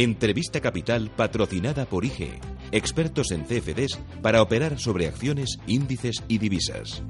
Entrevista Capital patrocinada por IG, expertos en CFDs para operar sobre acciones, índices y divisas.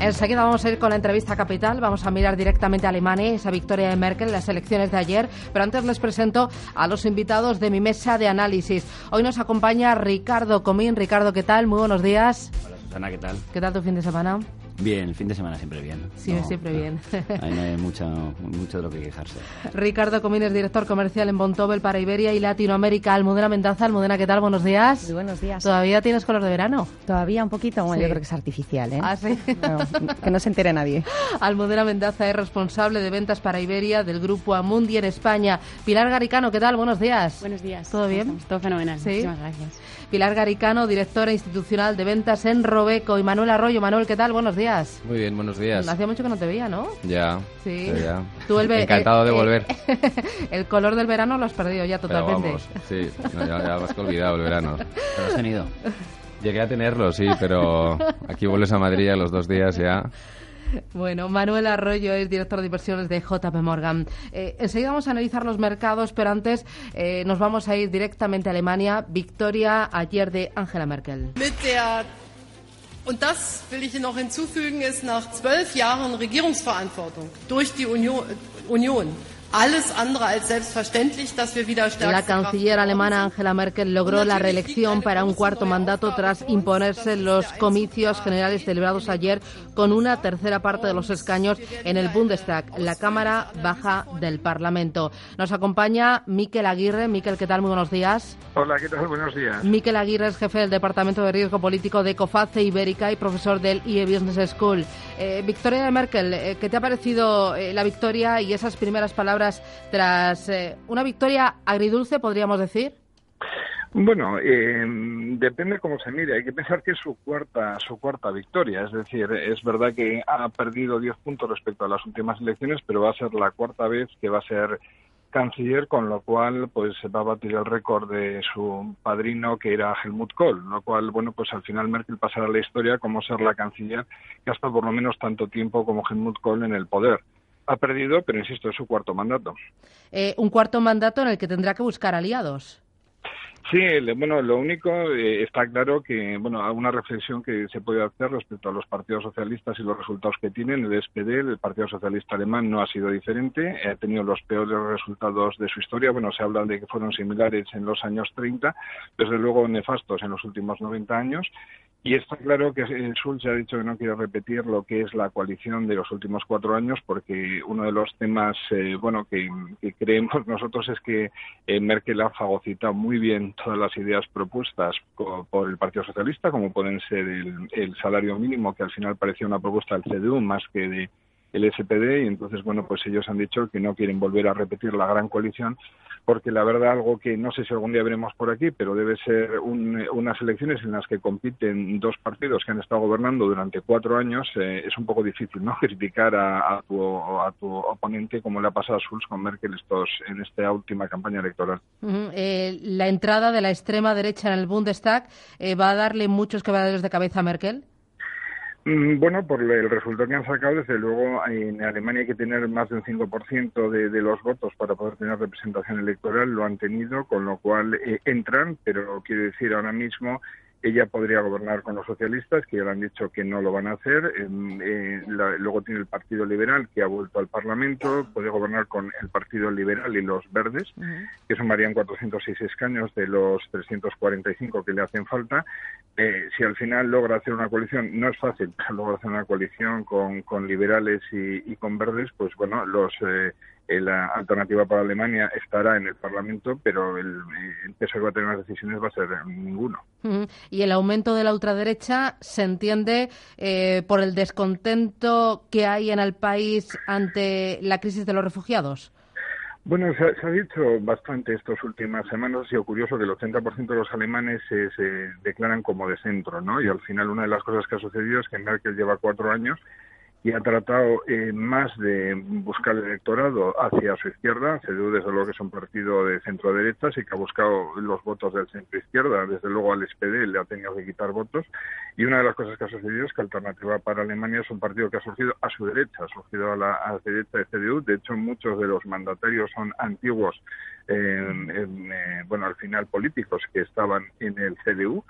Enseguida vamos a ir con la entrevista capital, vamos a mirar directamente a Alemania, esa victoria de Merkel en las elecciones de ayer, pero antes les presento a los invitados de mi mesa de análisis. Hoy nos acompaña Ricardo Comín. Ricardo, ¿qué tal? Muy buenos días. Hola Susana, ¿qué tal? ¿Qué tal tu fin de semana? Bien, el fin de semana siempre bien. Sí, siempre bien. Ahí no hay mucho, mucho de lo que quejarse. Ricardo Comín es director comercial en Bontobel para Iberia y Latinoamérica. Almudena Mendaza, Almudena, ¿qué tal? Buenos días. Muy buenos días. ¿Todavía tienes color de verano? Todavía un poquito, bueno, Sí. yo creo que es artificial, ¿eh? Ah, sí. No, que no se entere nadie. Almudena Mendaza es responsable de ventas para Iberia del grupo Amundi en España. Pilar Garicano, ¿qué tal? Buenos días. Buenos días. ¿Todo ¿Cómo bien? estamos? Todo fenomenal. Sí. Muchísimas gracias. Pilar Garicano, directora institucional de ventas en Robeco. Y Manuel Arroyo. Manuel, ¿qué tal? Buenos días. Muy bien, buenos días. Hacía mucho que no te veía, ¿no? Ya. Sí. ya. Tú el Encantado eh, de eh, volver. el color del verano lo has perdido ya Pero totalmente. vamos, sí, no, ya, ya más que olvidado el verano. ¿Pero has tenido? Llegué a tenerlo, sí, pero aquí vuelves a Madrid a los dos días ya. Bueno, Manuel Arroyo es director de inversiones de JP Morgan. Eh, enseguida vamos a analizar los mercados, pero antes eh, nos vamos a ir directamente a Alemania. Victoria ayer de Angela Merkel. Mit der, und das will ich noch hinzufügen, ist nach zwölf Jahren Regierungsverantwortung durch die Union, Union La canciller alemana. Angela Merkel logró la reelección para un cuarto mandato tras imponerse los comicios generales celebrados ayer con una tercera parte de los escaños en el Bundestag, la Cámara Baja del Parlamento. Nos acompaña Miquel Aguirre. Miquel, ¿qué tal? Muy buenos días. Hola, ¿qué tal? Buenos días. Miquel Aguirre es jefe del Departamento de Riesgo Político de COFACE Ibérica y profesor del IE Business School. Eh, victoria de Merkel, eh, ¿qué te ha parecido eh, la victoria y esas primeras palabras tras eh, una victoria agridulce, podríamos decir? Bueno, eh, depende cómo se mire. Hay que pensar que es su cuarta, su cuarta victoria. Es decir, es verdad que ha perdido 10 puntos respecto a las últimas elecciones, pero va a ser la cuarta vez que va a ser canciller, con lo cual pues va a batir el récord de su padrino que era Helmut Kohl, lo cual bueno pues al final Merkel pasará a la historia como ser la canciller que ha estado por lo menos tanto tiempo como Helmut Kohl en el poder. Ha perdido, pero insisto, es su cuarto mandato. Eh, un cuarto mandato en el que tendrá que buscar aliados. Sí, bueno, lo único eh, está claro que, bueno, una reflexión que se puede hacer respecto a los partidos socialistas y los resultados que tienen. El SPD, el Partido Socialista Alemán, no ha sido diferente, ha tenido los peores resultados de su historia. Bueno, se habla de que fueron similares en los años 30, desde luego nefastos en los últimos 90 años. Y está claro que Schulz ha dicho que no quiere repetir lo que es la coalición de los últimos cuatro años, porque uno de los temas, eh, bueno, que, creemos nosotros es que eh, Merkel ha fagocitado muy bien todas las ideas propuestas por el Partido Socialista, como pueden ser el, el salario mínimo, que al final parecía una propuesta del CDU más que de el SPD y entonces bueno pues ellos han dicho que no quieren volver a repetir la gran coalición porque la verdad algo que no sé si algún día veremos por aquí pero debe ser un- unas elecciones en las que compiten dos partidos que han estado gobernando durante cuatro años eh, es un poco difícil no criticar a, a tu, a tu oponente como le ha pasado a Schulz con Merkel estos en esta última campaña electoral. Eh, la entrada de la extrema derecha en el Bundestag eh, va a darle muchos quebraderos de cabeza a Merkel. Mm, Bueno, por el resultado que han sacado, desde luego en Alemania hay que tener más de un 5% de, de los votos para poder tener representación electoral, lo han tenido, con lo cual eh, entran, pero quiero decir ahora mismo ella podría gobernar con los socialistas, que ya le han dicho que no lo van a hacer. Eh, la- luego tiene el Partido Liberal, que ha vuelto al Parlamento. Puede gobernar con el Partido Liberal y los Verdes, que sumarían 406 escaños de los 345 que le hacen falta. Eh, si al final logra hacer una coalición, no es fácil, logra hacer una coalición con, con liberales y, y con verdes, pues bueno, los eh, la alternativa para Alemania estará en el Parlamento, pero el, eh, el peso que va a tener las decisiones va a ser eh, ninguno. Y el aumento de la ultraderecha se entiende eh, por el descontento que hay en el país ante la crisis de los refugiados. Bueno, se, ha- se ha dicho bastante estas últimas semanas. Ha sido curioso que el 80% de los alemanes se, se declaran como de centro, ¿no? Y al final una de las cosas que ha sucedido es que Merkel lleva cuatro años y ha tratado eh, más de buscar el electorado hacia su izquierda. CDU, desde luego, que es un partido de centro-derecha, sí que ha buscado los votos del centro-izquierda. Desde luego, al SPD le ha tenido que quitar votos. Y una de las cosas que ha sucedido es que Alternativa para Alemania es un partido que ha surgido a su derecha, ha surgido a la, derecha de CDU. De hecho, muchos de los mandatarios son antiguos, eh, bueno, al final políticos que estaban en el CDU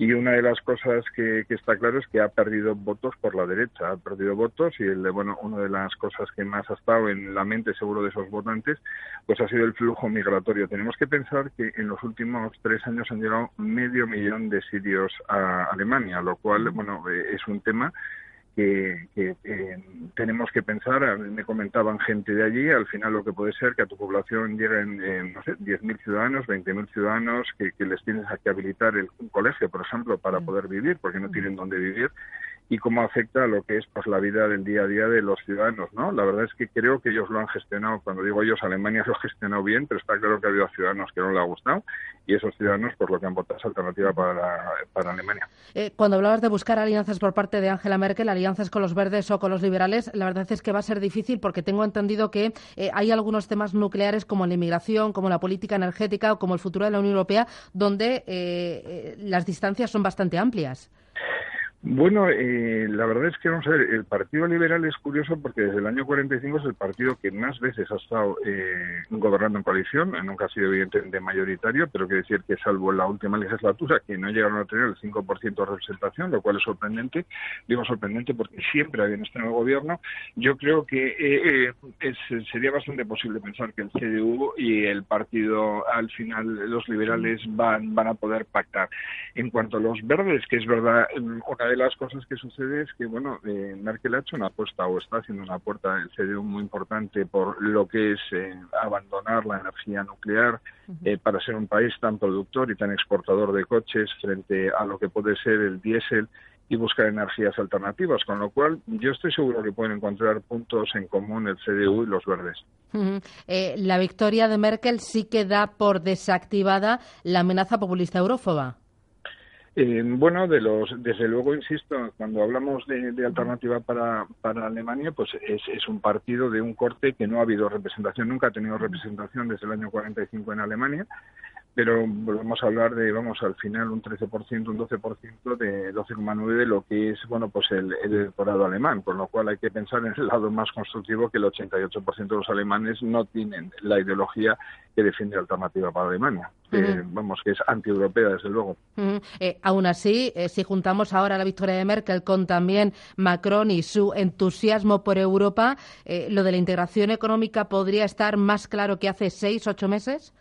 y una de las cosas que, está claro es que ha perdido votos por la derecha, ha perdido votos y el, bueno, una de las cosas que más ha estado en la mente seguro de esos votantes, pues ha sido el flujo migratorio. Tenemos que pensar que en los últimos tres años han llegado medio millón de sirios a Alemania, lo cual, bueno, eh, es un tema que, eh, tenemos que pensar, me comentaban gente de allí, al final lo que puede ser que a tu población lleguen, eh, no sé, 10.000 ciudadanos, 20.000 ciudadanos, que, les tienes que habilitar el, un colegio, por ejemplo, para mm. poder vivir, porque no tienen dónde vivir, y cómo afecta a lo que es pues la vida del día a día de los ciudadanos, ¿no? La verdad es que creo que ellos lo han gestionado, cuando digo ellos, Alemania lo ha gestionado bien, pero está claro que ha habido ciudadanos que no le ha gustado y esos ciudadanos por lo que han votado esa alternativa para, para Alemania. Eh, cuando hablabas de buscar alianzas por parte de Angela Merkel, alianzas con los verdes o con los liberales, la verdad es que va a ser difícil porque tengo entendido que eh, hay algunos temas nucleares como la inmigración, como la política energética o como el futuro de la Unión Europea, donde eh, las distancias son bastante amplias. Bueno, eh, la verdad es que vamos a ver, el Partido Liberal es curioso porque desde el año 45 es el partido que más veces ha estado eh, gobernando en coalición, nunca ha sido evidentemente mayoritario, pero quiere decir que salvo la última legislatura que no llegaron a tener el 5% de representación, lo cual es sorprendente, digo sorprendente porque siempre había en este gobierno, yo creo que eh, es, sería bastante posible pensar que el CDU y el partido, al final, los liberales van, van a poder pactar. En cuanto a los verdes, que es verdad, una de las cosas que sucede es que, bueno, eh, Merkel ha hecho una apuesta o está haciendo una apuesta del CDU muy importante por lo que es eh, abandonar la energía nuclear eh, para ser un país tan productor y tan exportador de coches frente a lo que puede ser el diésel y buscar energías alternativas, con lo cual yo estoy seguro que pueden encontrar puntos en común el CDU y los verdes. la victoria de Merkel sí que da por desactivada la amenaza populista eurófoba. Eh, bueno, de los, desde luego, insisto, cuando hablamos de, alternativa para, para, Alemania, pues es, es, un partido de un corte que no ha habido representación, nunca ha tenido representación desde el año 45 en Alemania, pero volvemos a hablar de, vamos, al final un 13%, un 12% de 12,9% de lo que es, bueno, pues el, electorado alemán, por lo cual hay que pensar en el lado más constructivo que el 88% de los alemanes no tienen la ideología que defiende la alternativa para Alemania, que, vamos, que es antieuropea, desde luego. Eh, aún así, eh, si juntamos ahora la victoria de Merkel con también Macron y su entusiasmo por Europa, eh, ¿lo de la integración económica podría estar más claro que hace seis, ocho meses?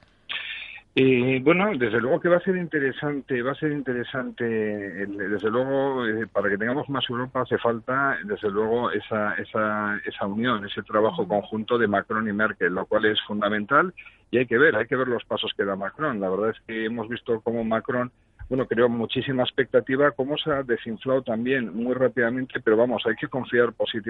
Eh, bueno, desde luego que va a ser interesante, va a ser interesante, desde luego, eh, para que tengamos más Europa hace falta, desde luego, esa, esa, esa unión, ese trabajo conjunto de Macron y Merkel, lo cual es fundamental y hay que ver, hay que ver los pasos que da Macron. La verdad es que hemos visto cómo Macron bueno, creo muchísima expectativa, cómo se ha desinflado también muy rápidamente, pero vamos, hay que confiar positivamente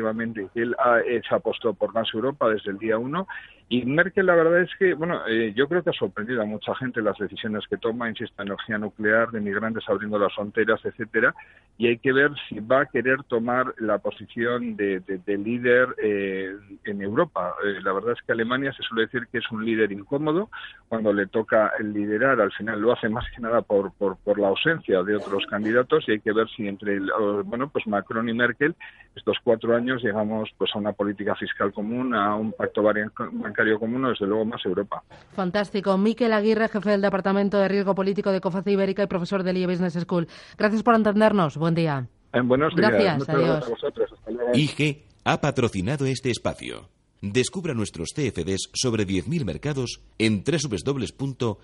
él ha hecho apostó por más Europa desde el día uno. Y Merkel, la verdad es que, bueno, eh, yo creo que ha sorprendido a mucha gente las decisiones que toma, insisto, energía nuclear, de migrantes abriendo las fronteras, etcétera, y hay que ver si va a querer tomar la posición de, líder eh, en Europa. Eh, la verdad es que Alemania se suele decir que es un líder incómodo, cuando le toca liderar, al final lo hace más que nada por por la ausencia de otros candidatos y hay que ver si entre bueno pues Macron y Merkel estos cuatro años llegamos pues a una política fiscal común, a un pacto bancario común o desde luego más Europa. Fantástico. Miquel Aguirre, jefe del Departamento de Riesgo Político de COFACE Ibérica y profesor del IE Business School. Gracias por entendernos. Buen día. En buenos días. Gracias. Adiós. IG ha patrocinado este espacio. Descubra nuestros CFDs sobre 10.000 mercados en www.ig.com.